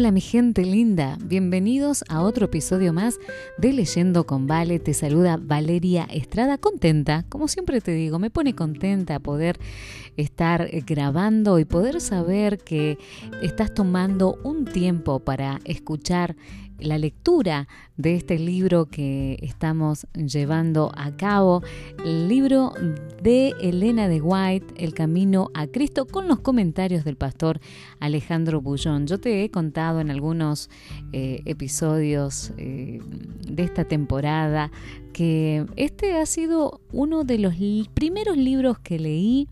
Hola mi gente linda, bienvenidos a otro episodio más de Leyendo con Vale. Te saluda Valeria Estrada, contenta, como siempre te digo, me pone contenta poder estar grabando y poder saber que estás tomando un tiempo para escuchar la lectura de este libro que estamos llevando a cabo, el libro de Elena de White, El Camino a Cristo, con los comentarios del pastor Alejandro Bullón. Yo te he contado en algunos eh, episodios eh, de esta temporada que este ha sido uno de los primeros libros que leí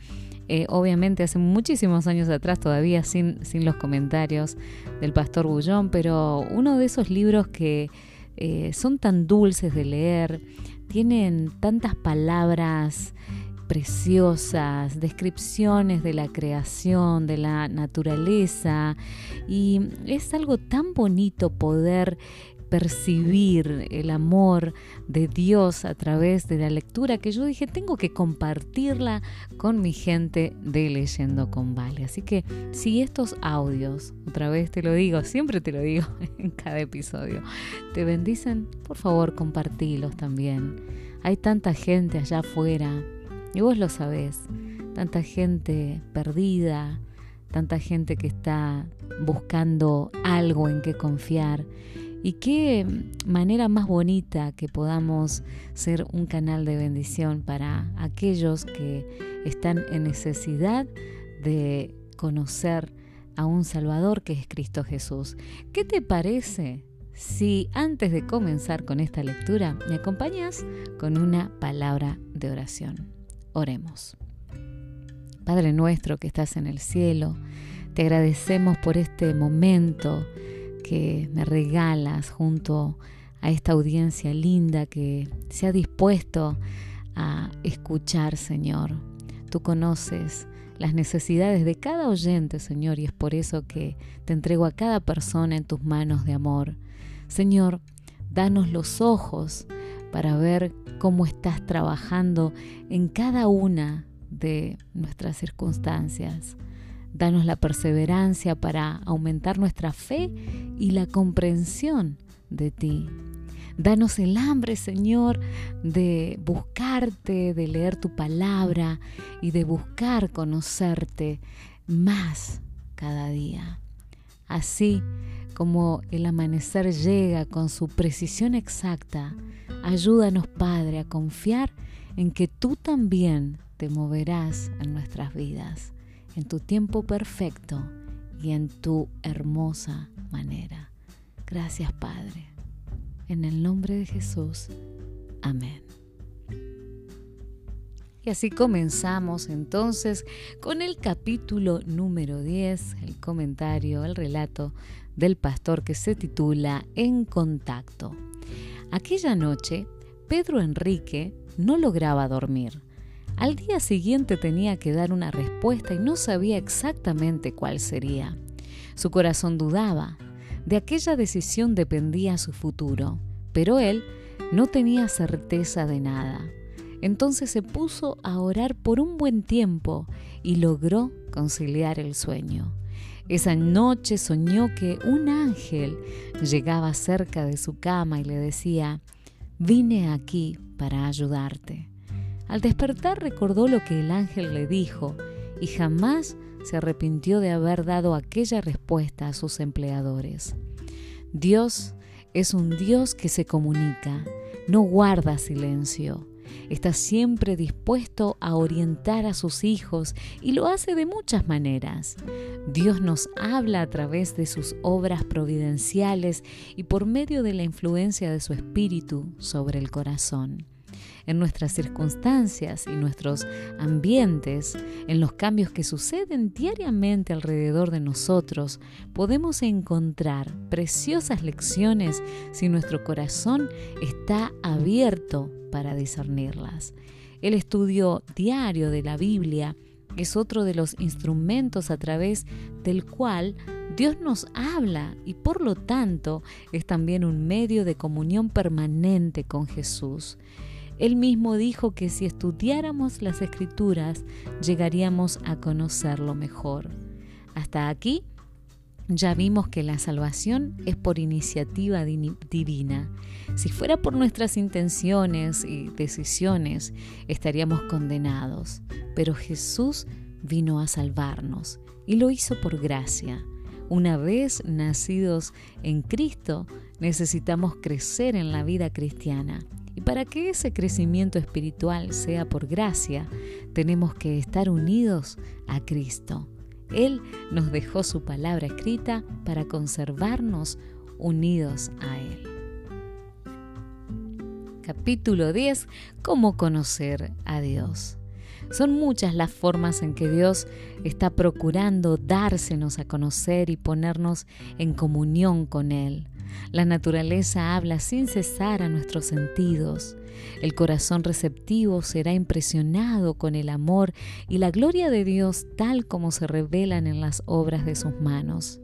eh, obviamente hace muchísimos años atrás, todavía sin, sin los comentarios del pastor Bullón, pero uno de esos libros que eh, son tan dulces de leer, tienen tantas palabras preciosas, descripciones de la creación, de la naturaleza, y es algo tan bonito poder percibir el amor de Dios a través de la lectura que yo dije, tengo que compartirla con mi gente de Leyendo con Vale. Así que si estos audios, otra vez te lo digo, siempre te lo digo en cada episodio, te bendicen, por favor compartilos también. Hay tanta gente allá afuera, y vos lo sabés, tanta gente perdida, tanta gente que está buscando algo en que confiar y qué manera más bonita que podamos ser un canal de bendición para aquellos que están en necesidad de conocer a un Salvador que es Cristo Jesús. ¿Qué te parece si antes de comenzar con esta lectura me acompañas con una palabra de oración? Oremos. Padre nuestro que estás en el cielo, te agradecemos por este momento que me regalas junto a esta audiencia linda que se ha dispuesto a escuchar, Señor. Tú conoces las necesidades de cada oyente, Señor, y es por eso que te entrego a cada persona en tus manos de amor. Señor, danos los ojos para ver cómo estás trabajando en cada una de nuestras circunstancias. Danos la perseverancia para aumentar nuestra fe y la comprensión de ti. Danos el hambre, Señor, de buscarte, de leer tu palabra y de buscar conocerte más cada día. Así como el amanecer llega con su precisión exacta, ayúdanos, Padre, a confiar en que tú también te moverás en nuestras vidas en tu tiempo perfecto y en tu hermosa manera. Gracias Padre. En el nombre de Jesús. Amén. Y así comenzamos entonces con el capítulo número 10, el comentario, el relato del pastor que se titula En contacto. Aquella noche, Pedro Enrique no lograba dormir al día siguiente tenía que dar una respuesta y no sabía exactamente cuál sería. Su corazón dudaba. De aquella decisión dependía su futuro, pero él no tenía certeza de nada. Entonces se puso a orar por un buen tiempo y logró conciliar el sueño. Esa noche soñó que un ángel llegaba cerca de su cama y le decía, vine aquí para ayudarte. Al despertar recordó lo que el ángel le dijo y jamás se arrepintió de haber dado aquella respuesta a sus empleadores. Dios es un Dios que se comunica, no guarda silencio. Está siempre dispuesto a orientar a sus hijos y lo hace de muchas maneras. Dios nos habla a través de sus obras providenciales y por medio de la influencia de su espíritu sobre el corazón en nuestras circunstancias y nuestros ambientes, en los cambios que suceden diariamente alrededor de nosotros, podemos encontrar preciosas lecciones si nuestro corazón está abierto para discernirlas. El estudio diario de la Biblia es otro de los instrumentos a través del cual Dios nos habla y por lo tanto es también un medio de comunión permanente con Jesús. Él mismo dijo que si estudiáramos las escrituras llegaríamos a conocerlo mejor. Hasta aquí ya vimos que la salvación es por iniciativa divina. Si fuera por nuestras intenciones y decisiones, estaríamos condenados. Pero Jesús vino a salvarnos y lo hizo por gracia. Una vez nacidos en Cristo, necesitamos crecer en la vida cristiana. Y para que ese crecimiento espiritual sea por gracia, tenemos que estar unidos a Cristo. Él nos dejó su palabra escrita para conservarnos unidos a Él. Capítulo 10. Cómo conocer a Dios. Son muchas las formas en que Dios está procurando dársenos a conocer y ponernos en comunión con Él. La naturaleza habla sin cesar a nuestros sentidos. El corazón receptivo será impresionado con el amor y la gloria de Dios tal como se revelan en las obras de sus manos.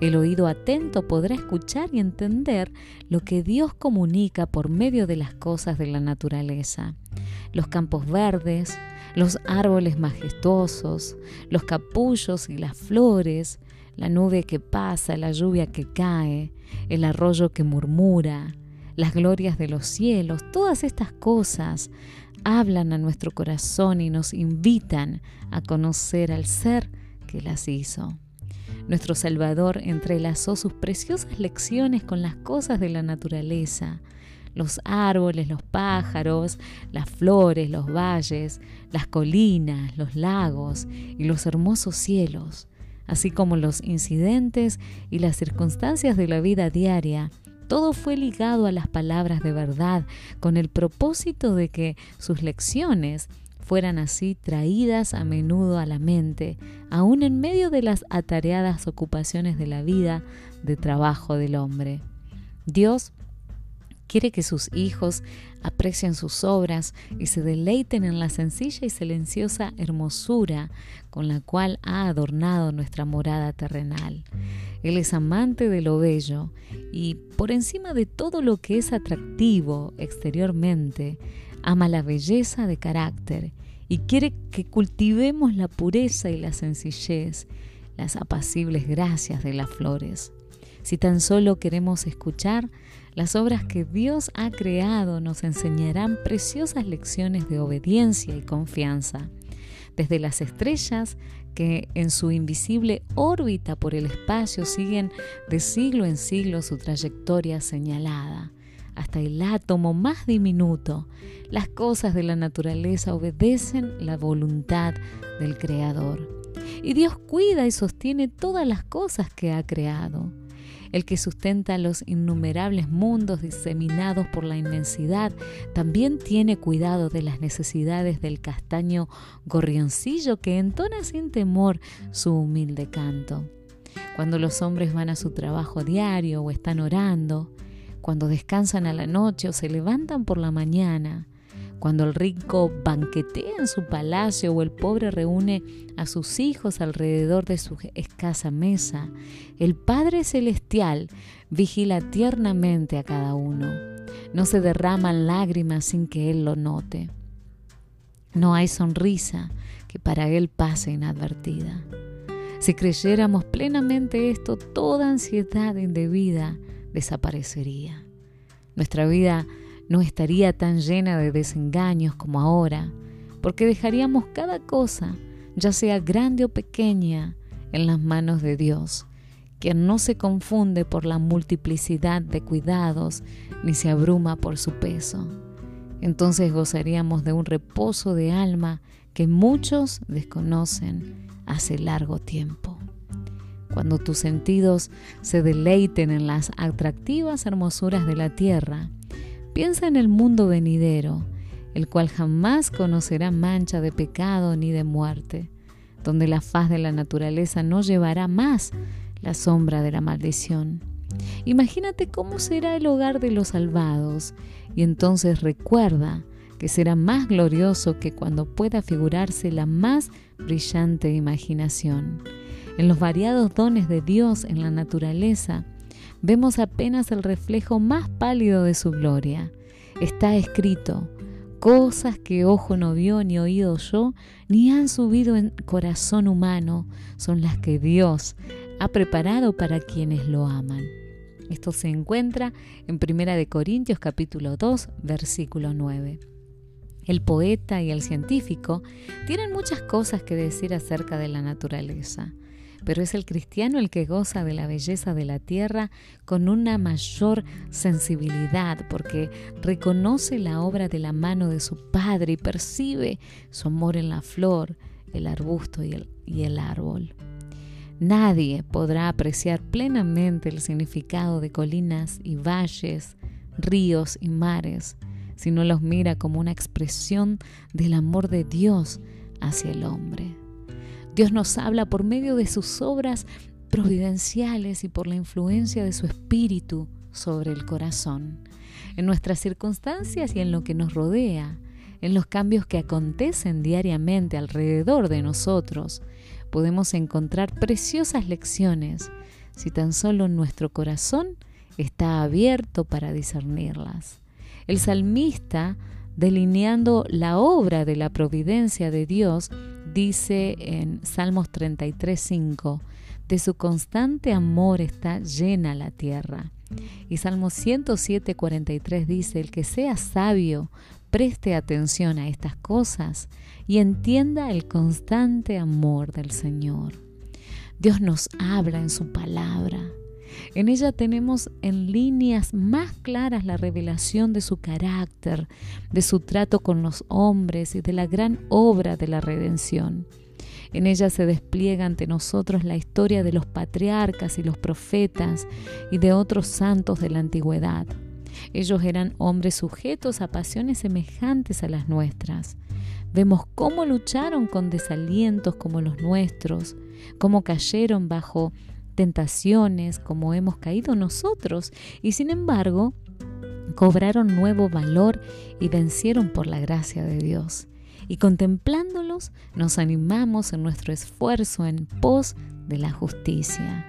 El oído atento podrá escuchar y entender lo que Dios comunica por medio de las cosas de la naturaleza. Los campos verdes, los árboles majestuosos, los capullos y las flores, la nube que pasa, la lluvia que cae, el arroyo que murmura, las glorias de los cielos, todas estas cosas hablan a nuestro corazón y nos invitan a conocer al ser que las hizo. Nuestro Salvador entrelazó sus preciosas lecciones con las cosas de la naturaleza, los árboles, los pájaros, las flores, los valles, las colinas, los lagos y los hermosos cielos así como los incidentes y las circunstancias de la vida diaria, todo fue ligado a las palabras de verdad, con el propósito de que sus lecciones fueran así traídas a menudo a la mente, aun en medio de las atareadas ocupaciones de la vida de trabajo del hombre. Dios quiere que sus hijos aprecien sus obras y se deleiten en la sencilla y silenciosa hermosura con la cual ha adornado nuestra morada terrenal. Él es amante de lo bello y, por encima de todo lo que es atractivo exteriormente, ama la belleza de carácter y quiere que cultivemos la pureza y la sencillez, las apacibles gracias de las flores. Si tan solo queremos escuchar, las obras que Dios ha creado nos enseñarán preciosas lecciones de obediencia y confianza. Desde las estrellas que en su invisible órbita por el espacio siguen de siglo en siglo su trayectoria señalada, hasta el átomo más diminuto, las cosas de la naturaleza obedecen la voluntad del Creador. Y Dios cuida y sostiene todas las cosas que ha creado el que sustenta los innumerables mundos diseminados por la inmensidad, también tiene cuidado de las necesidades del castaño gorrioncillo que entona sin temor su humilde canto. Cuando los hombres van a su trabajo diario o están orando, cuando descansan a la noche o se levantan por la mañana, cuando el rico banquetea en su palacio o el pobre reúne a sus hijos alrededor de su escasa mesa, el Padre Celestial vigila tiernamente a cada uno. No se derraman lágrimas sin que Él lo note. No hay sonrisa que para Él pase inadvertida. Si creyéramos plenamente esto, toda ansiedad indebida desaparecería. Nuestra vida no estaría tan llena de desengaños como ahora, porque dejaríamos cada cosa, ya sea grande o pequeña, en las manos de Dios, quien no se confunde por la multiplicidad de cuidados ni se abruma por su peso. Entonces gozaríamos de un reposo de alma que muchos desconocen hace largo tiempo. Cuando tus sentidos se deleiten en las atractivas hermosuras de la tierra, Piensa en el mundo venidero, el cual jamás conocerá mancha de pecado ni de muerte, donde la faz de la naturaleza no llevará más la sombra de la maldición. Imagínate cómo será el hogar de los salvados y entonces recuerda que será más glorioso que cuando pueda figurarse la más brillante imaginación. En los variados dones de Dios en la naturaleza, vemos apenas el reflejo más pálido de su gloria. Está escrito, cosas que ojo no vio ni oído yo, ni han subido en corazón humano, son las que Dios ha preparado para quienes lo aman. Esto se encuentra en 1 Corintios capítulo 2, versículo 9. El poeta y el científico tienen muchas cosas que decir acerca de la naturaleza, pero es el cristiano el que goza de la belleza de la tierra con una mayor sensibilidad, porque reconoce la obra de la mano de su Padre y percibe su amor en la flor, el arbusto y el, y el árbol. Nadie podrá apreciar plenamente el significado de colinas y valles, ríos y mares, si no los mira como una expresión del amor de Dios hacia el hombre. Dios nos habla por medio de sus obras providenciales y por la influencia de su espíritu sobre el corazón, en nuestras circunstancias y en lo que nos rodea, en los cambios que acontecen diariamente alrededor de nosotros, podemos encontrar preciosas lecciones si tan solo nuestro corazón está abierto para discernirlas. El salmista, delineando la obra de la providencia de Dios, dice en Salmos 33:5, de su constante amor está llena la tierra. Y Salmos 107:43 dice, el que sea sabio, preste atención a estas cosas y entienda el constante amor del Señor. Dios nos habla en su palabra. En ella tenemos en líneas más claras la revelación de su carácter, de su trato con los hombres y de la gran obra de la redención. En ella se despliega ante nosotros la historia de los patriarcas y los profetas y de otros santos de la antigüedad. Ellos eran hombres sujetos a pasiones semejantes a las nuestras. Vemos cómo lucharon con desalientos como los nuestros, cómo cayeron bajo tentaciones como hemos caído nosotros y sin embargo cobraron nuevo valor y vencieron por la gracia de Dios. Y contemplándolos nos animamos en nuestro esfuerzo en pos de la justicia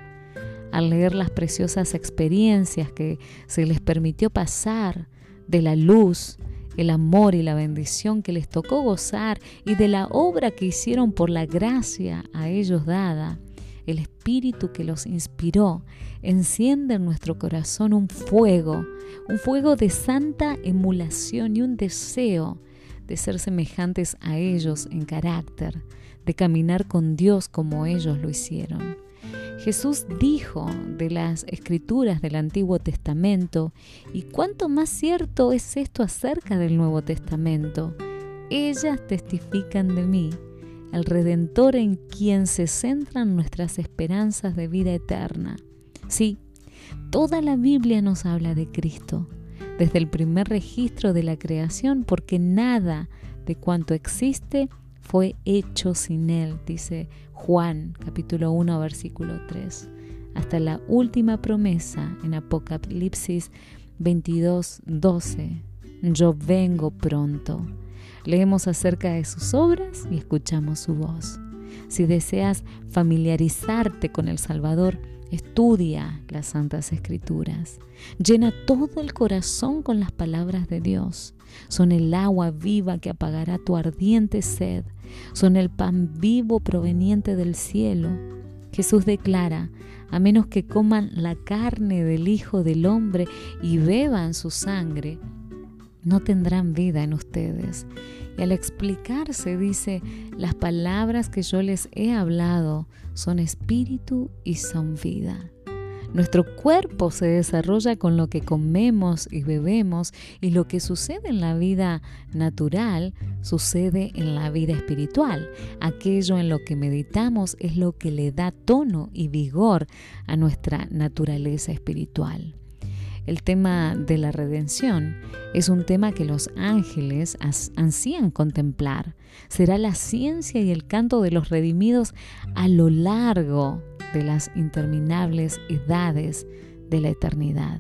al leer las preciosas experiencias que se les permitió pasar de la luz, el amor y la bendición que les tocó gozar y de la obra que hicieron por la gracia a ellos dada, el espíritu que los inspiró enciende en nuestro corazón un fuego, un fuego de santa emulación y un deseo de ser semejantes a ellos en carácter, de caminar con Dios como ellos lo hicieron. Jesús dijo de las escrituras del Antiguo Testamento, y cuánto más cierto es esto acerca del Nuevo Testamento. Ellas testifican de mí, el Redentor en quien se centran nuestras esperanzas de vida eterna. Sí, toda la Biblia nos habla de Cristo, desde el primer registro de la creación, porque nada de cuanto existe fue hecho sin él, dice Juan capítulo 1 versículo 3, hasta la última promesa en Apocalipsis 22, 12. Yo vengo pronto. Leemos acerca de sus obras y escuchamos su voz. Si deseas familiarizarte con el Salvador, estudia las Santas Escrituras. Llena todo el corazón con las palabras de Dios. Son el agua viva que apagará tu ardiente sed son el pan vivo proveniente del cielo. Jesús declara, a menos que coman la carne del Hijo del Hombre y beban su sangre, no tendrán vida en ustedes. Y al explicarse dice, las palabras que yo les he hablado son espíritu y son vida. Nuestro cuerpo se desarrolla con lo que comemos y bebemos y lo que sucede en la vida natural sucede en la vida espiritual. Aquello en lo que meditamos es lo que le da tono y vigor a nuestra naturaleza espiritual. El tema de la redención es un tema que los ángeles ansían contemplar. Será la ciencia y el canto de los redimidos a lo largo de las interminables edades de la eternidad.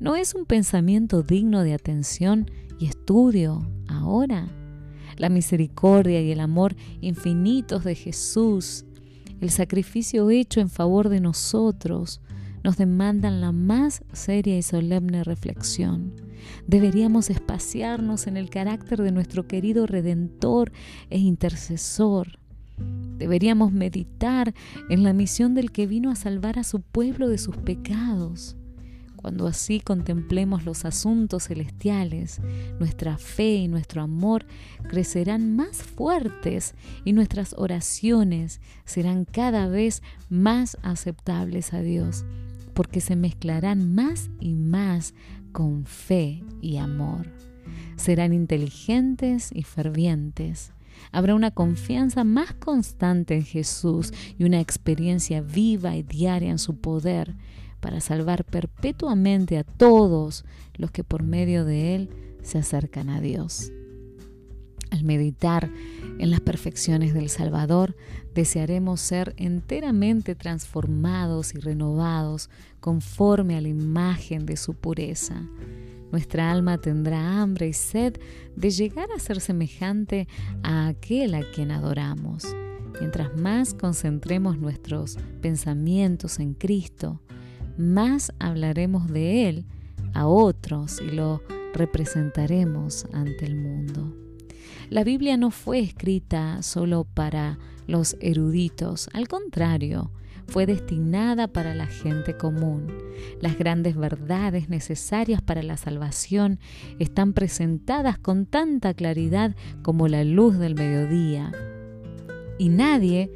¿No es un pensamiento digno de atención y estudio ahora? La misericordia y el amor infinitos de Jesús, el sacrificio hecho en favor de nosotros, nos demandan la más seria y solemne reflexión. Deberíamos espaciarnos en el carácter de nuestro querido Redentor e Intercesor Deberíamos meditar en la misión del que vino a salvar a su pueblo de sus pecados. Cuando así contemplemos los asuntos celestiales, nuestra fe y nuestro amor crecerán más fuertes y nuestras oraciones serán cada vez más aceptables a Dios, porque se mezclarán más y más con fe y amor. Serán inteligentes y fervientes. Habrá una confianza más constante en Jesús y una experiencia viva y diaria en su poder para salvar perpetuamente a todos los que por medio de Él se acercan a Dios. Al meditar en las perfecciones del Salvador, desearemos ser enteramente transformados y renovados conforme a la imagen de su pureza. Nuestra alma tendrá hambre y sed de llegar a ser semejante a aquel a quien adoramos. Mientras más concentremos nuestros pensamientos en Cristo, más hablaremos de Él a otros y lo representaremos ante el mundo. La Biblia no fue escrita solo para los eruditos, al contrario, fue destinada para la gente común. Las grandes verdades necesarias para la salvación están presentadas con tanta claridad como la luz del mediodía. Y nadie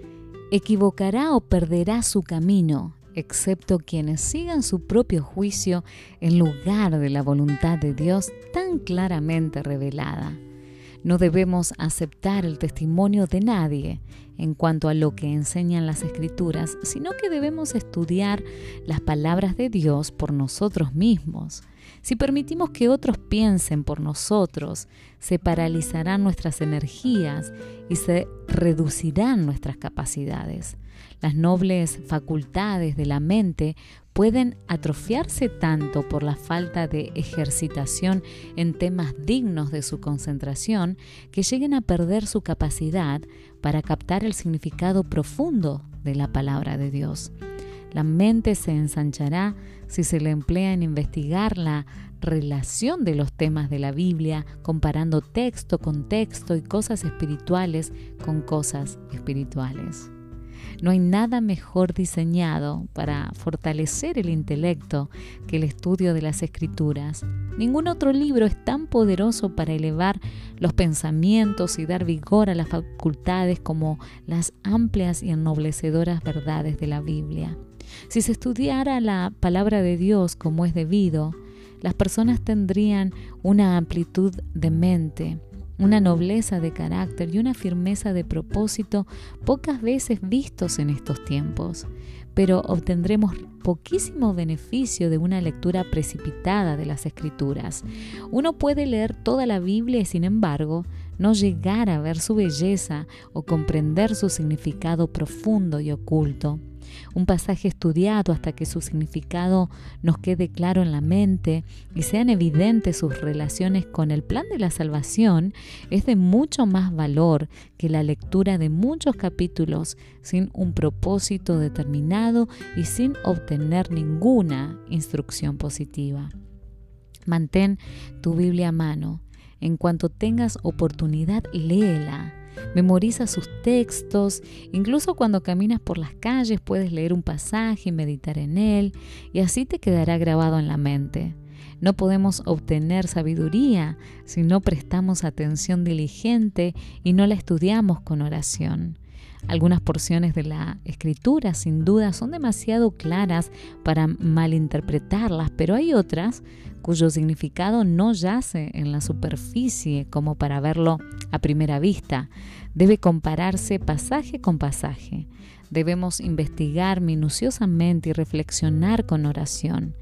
equivocará o perderá su camino, excepto quienes sigan su propio juicio en lugar de la voluntad de Dios tan claramente revelada. No debemos aceptar el testimonio de nadie en cuanto a lo que enseñan las escrituras, sino que debemos estudiar las palabras de Dios por nosotros mismos. Si permitimos que otros piensen por nosotros, se paralizarán nuestras energías y se reducirán nuestras capacidades. Las nobles facultades de la mente pueden atrofiarse tanto por la falta de ejercitación en temas dignos de su concentración que lleguen a perder su capacidad para captar el significado profundo de la palabra de Dios. La mente se ensanchará si se le emplea en investigar la relación de los temas de la Biblia, comparando texto con texto y cosas espirituales con cosas espirituales. No hay nada mejor diseñado para fortalecer el intelecto que el estudio de las escrituras. Ningún otro libro es tan poderoso para elevar los pensamientos y dar vigor a las facultades como las amplias y ennoblecedoras verdades de la Biblia. Si se estudiara la palabra de Dios como es debido, las personas tendrían una amplitud de mente, una nobleza de carácter y una firmeza de propósito pocas veces vistos en estos tiempos, pero obtendremos poquísimo beneficio de una lectura precipitada de las escrituras. Uno puede leer toda la Biblia y sin embargo no llegar a ver su belleza o comprender su significado profundo y oculto un pasaje estudiado hasta que su significado nos quede claro en la mente y sean evidentes sus relaciones con el plan de la salvación, es de mucho más valor que la lectura de muchos capítulos sin un propósito determinado y sin obtener ninguna instrucción positiva. Mantén tu Biblia a mano. En cuanto tengas oportunidad, léela memoriza sus textos, incluso cuando caminas por las calles puedes leer un pasaje y meditar en él, y así te quedará grabado en la mente. No podemos obtener sabiduría si no prestamos atención diligente y no la estudiamos con oración. Algunas porciones de la escritura sin duda son demasiado claras para malinterpretarlas, pero hay otras cuyo significado no yace en la superficie como para verlo a primera vista. Debe compararse pasaje con pasaje. Debemos investigar minuciosamente y reflexionar con oración.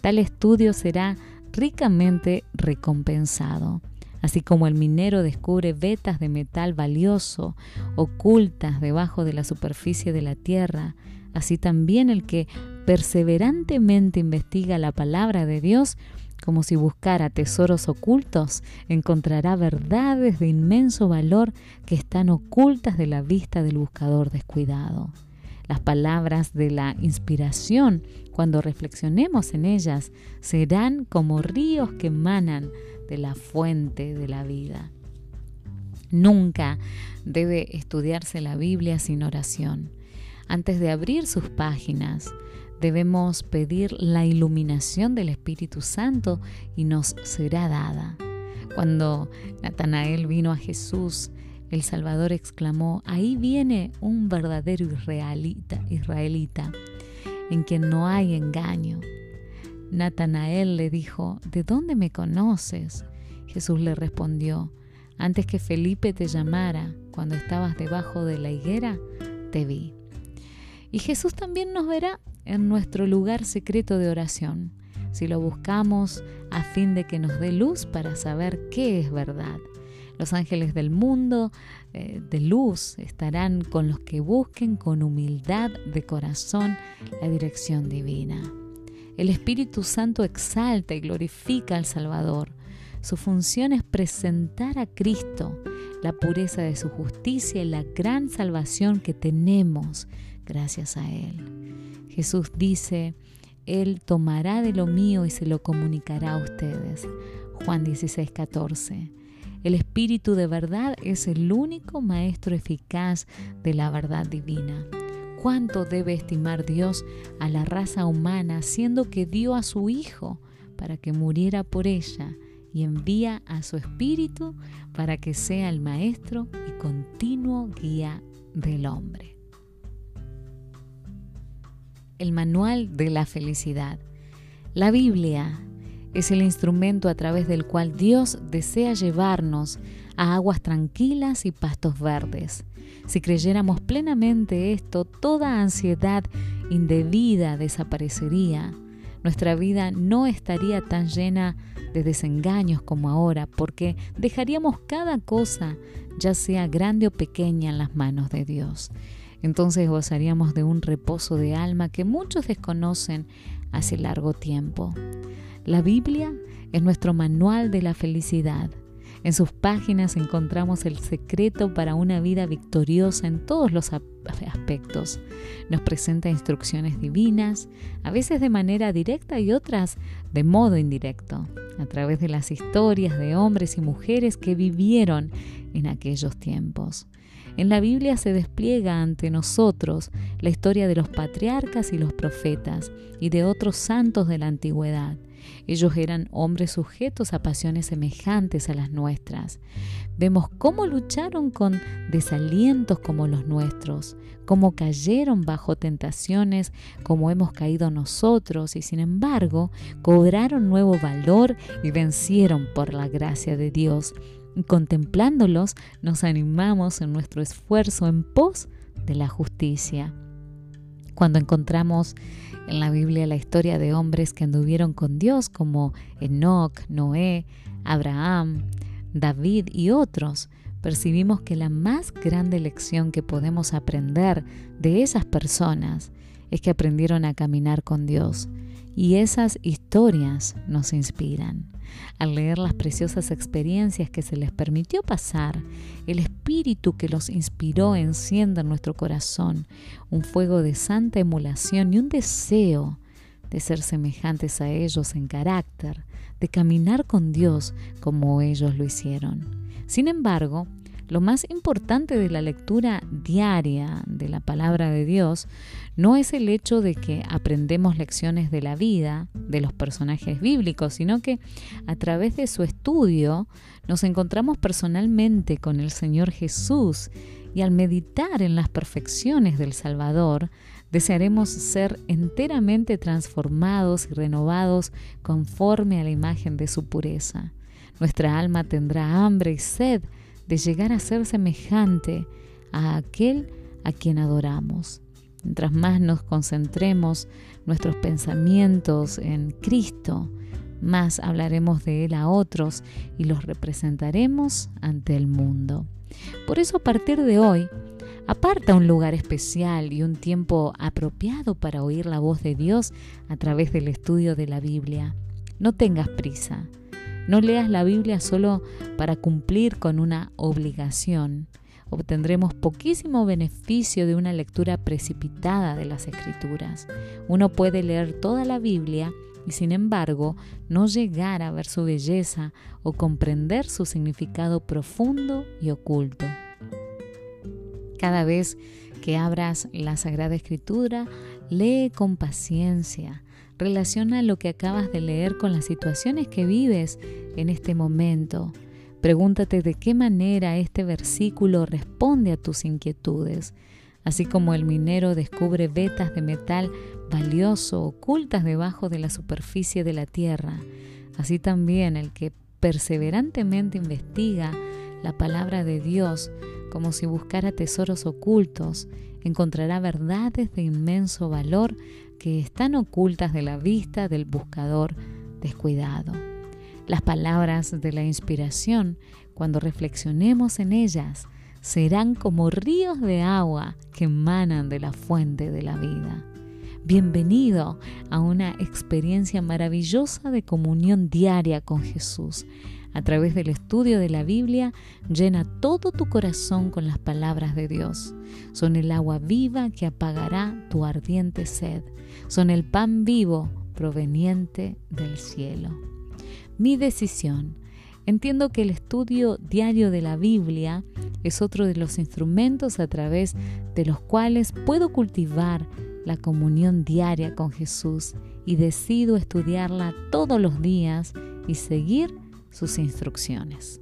Tal estudio será ricamente recompensado. Así como el minero descubre vetas de metal valioso ocultas debajo de la superficie de la tierra, así también el que perseverantemente investiga la palabra de Dios, como si buscara tesoros ocultos, encontrará verdades de inmenso valor que están ocultas de la vista del buscador descuidado. Las palabras de la inspiración, cuando reflexionemos en ellas, serán como ríos que emanan de la fuente de la vida. Nunca debe estudiarse la Biblia sin oración. Antes de abrir sus páginas, debemos pedir la iluminación del Espíritu Santo y nos será dada. Cuando Natanael vino a Jesús, el Salvador exclamó, ahí viene un verdadero israelita, israelita, en quien no hay engaño. Natanael le dijo, ¿de dónde me conoces? Jesús le respondió, antes que Felipe te llamara, cuando estabas debajo de la higuera, te vi. Y Jesús también nos verá en nuestro lugar secreto de oración, si lo buscamos a fin de que nos dé luz para saber qué es verdad. Los ángeles del mundo eh, de luz estarán con los que busquen con humildad de corazón la dirección divina. El Espíritu Santo exalta y glorifica al Salvador. Su función es presentar a Cristo, la pureza de su justicia y la gran salvación que tenemos gracias a Él. Jesús dice, Él tomará de lo mío y se lo comunicará a ustedes. Juan 16, 14. El Espíritu de verdad es el único maestro eficaz de la verdad divina cuánto debe estimar Dios a la raza humana, siendo que dio a su Hijo para que muriera por ella y envía a su Espíritu para que sea el Maestro y continuo guía del hombre. El Manual de la Felicidad. La Biblia es el instrumento a través del cual Dios desea llevarnos a aguas tranquilas y pastos verdes si creyéramos plenamente esto, toda ansiedad indebida desaparecería. Nuestra vida no estaría tan llena de desengaños como ahora, porque dejaríamos cada cosa, ya sea grande o pequeña, en las manos de Dios. Entonces gozaríamos de un reposo de alma que muchos desconocen hace largo tiempo. La Biblia es nuestro manual de la felicidad en sus páginas encontramos el secreto para una vida victoriosa en todos los aspectos. Nos presenta instrucciones divinas, a veces de manera directa y otras de modo indirecto, a través de las historias de hombres y mujeres que vivieron en aquellos tiempos. En la Biblia se despliega ante nosotros la historia de los patriarcas y los profetas y de otros santos de la antigüedad ellos eran hombres sujetos a pasiones semejantes a las nuestras. Vemos cómo lucharon con desalientos como los nuestros, cómo cayeron bajo tentaciones como hemos caído nosotros y sin embargo cobraron nuevo valor y vencieron por la gracia de Dios. Contemplándolos nos animamos en nuestro esfuerzo en pos de la justicia. Cuando encontramos en la Biblia la historia de hombres que anduvieron con Dios como Enoch, Noé, Abraham, David y otros, percibimos que la más grande lección que podemos aprender de esas personas es que aprendieron a caminar con Dios y esas historias nos inspiran. Al leer las preciosas experiencias que se les permitió pasar, el espíritu que los inspiró enciende en nuestro corazón un fuego de santa emulación y un deseo de ser semejantes a ellos en carácter, de caminar con Dios como ellos lo hicieron. Sin embargo, lo más importante de la lectura diaria de la palabra de Dios no es el hecho de que aprendemos lecciones de la vida de los personajes bíblicos, sino que a través de su estudio nos encontramos personalmente con el Señor Jesús y al meditar en las perfecciones del Salvador, desearemos ser enteramente transformados y renovados conforme a la imagen de su pureza. Nuestra alma tendrá hambre y sed de llegar a ser semejante a aquel a quien adoramos. Mientras más nos concentremos nuestros pensamientos en Cristo, más hablaremos de Él a otros y los representaremos ante el mundo. Por eso a partir de hoy, aparta un lugar especial y un tiempo apropiado para oír la voz de Dios a través del estudio de la Biblia. No tengas prisa. No leas la Biblia solo para cumplir con una obligación. Obtendremos poquísimo beneficio de una lectura precipitada de las escrituras. Uno puede leer toda la Biblia y sin embargo no llegar a ver su belleza o comprender su significado profundo y oculto. Cada vez que abras la Sagrada Escritura, lee con paciencia, relaciona lo que acabas de leer con las situaciones que vives en este momento. Pregúntate de qué manera este versículo responde a tus inquietudes. Así como el minero descubre vetas de metal valioso ocultas debajo de la superficie de la tierra, así también el que perseverantemente investiga la palabra de Dios como si buscara tesoros ocultos, encontrará verdades de inmenso valor que están ocultas de la vista del buscador descuidado. Las palabras de la inspiración, cuando reflexionemos en ellas, serán como ríos de agua que emanan de la fuente de la vida. Bienvenido a una experiencia maravillosa de comunión diaria con Jesús. A través del estudio de la Biblia, llena todo tu corazón con las palabras de Dios. Son el agua viva que apagará tu ardiente sed. Son el pan vivo proveniente del cielo. Mi decisión Entiendo que el estudio diario de la Biblia es otro de los instrumentos a través de los cuales puedo cultivar la comunión diaria con Jesús y decido estudiarla todos los días y seguir sus instrucciones.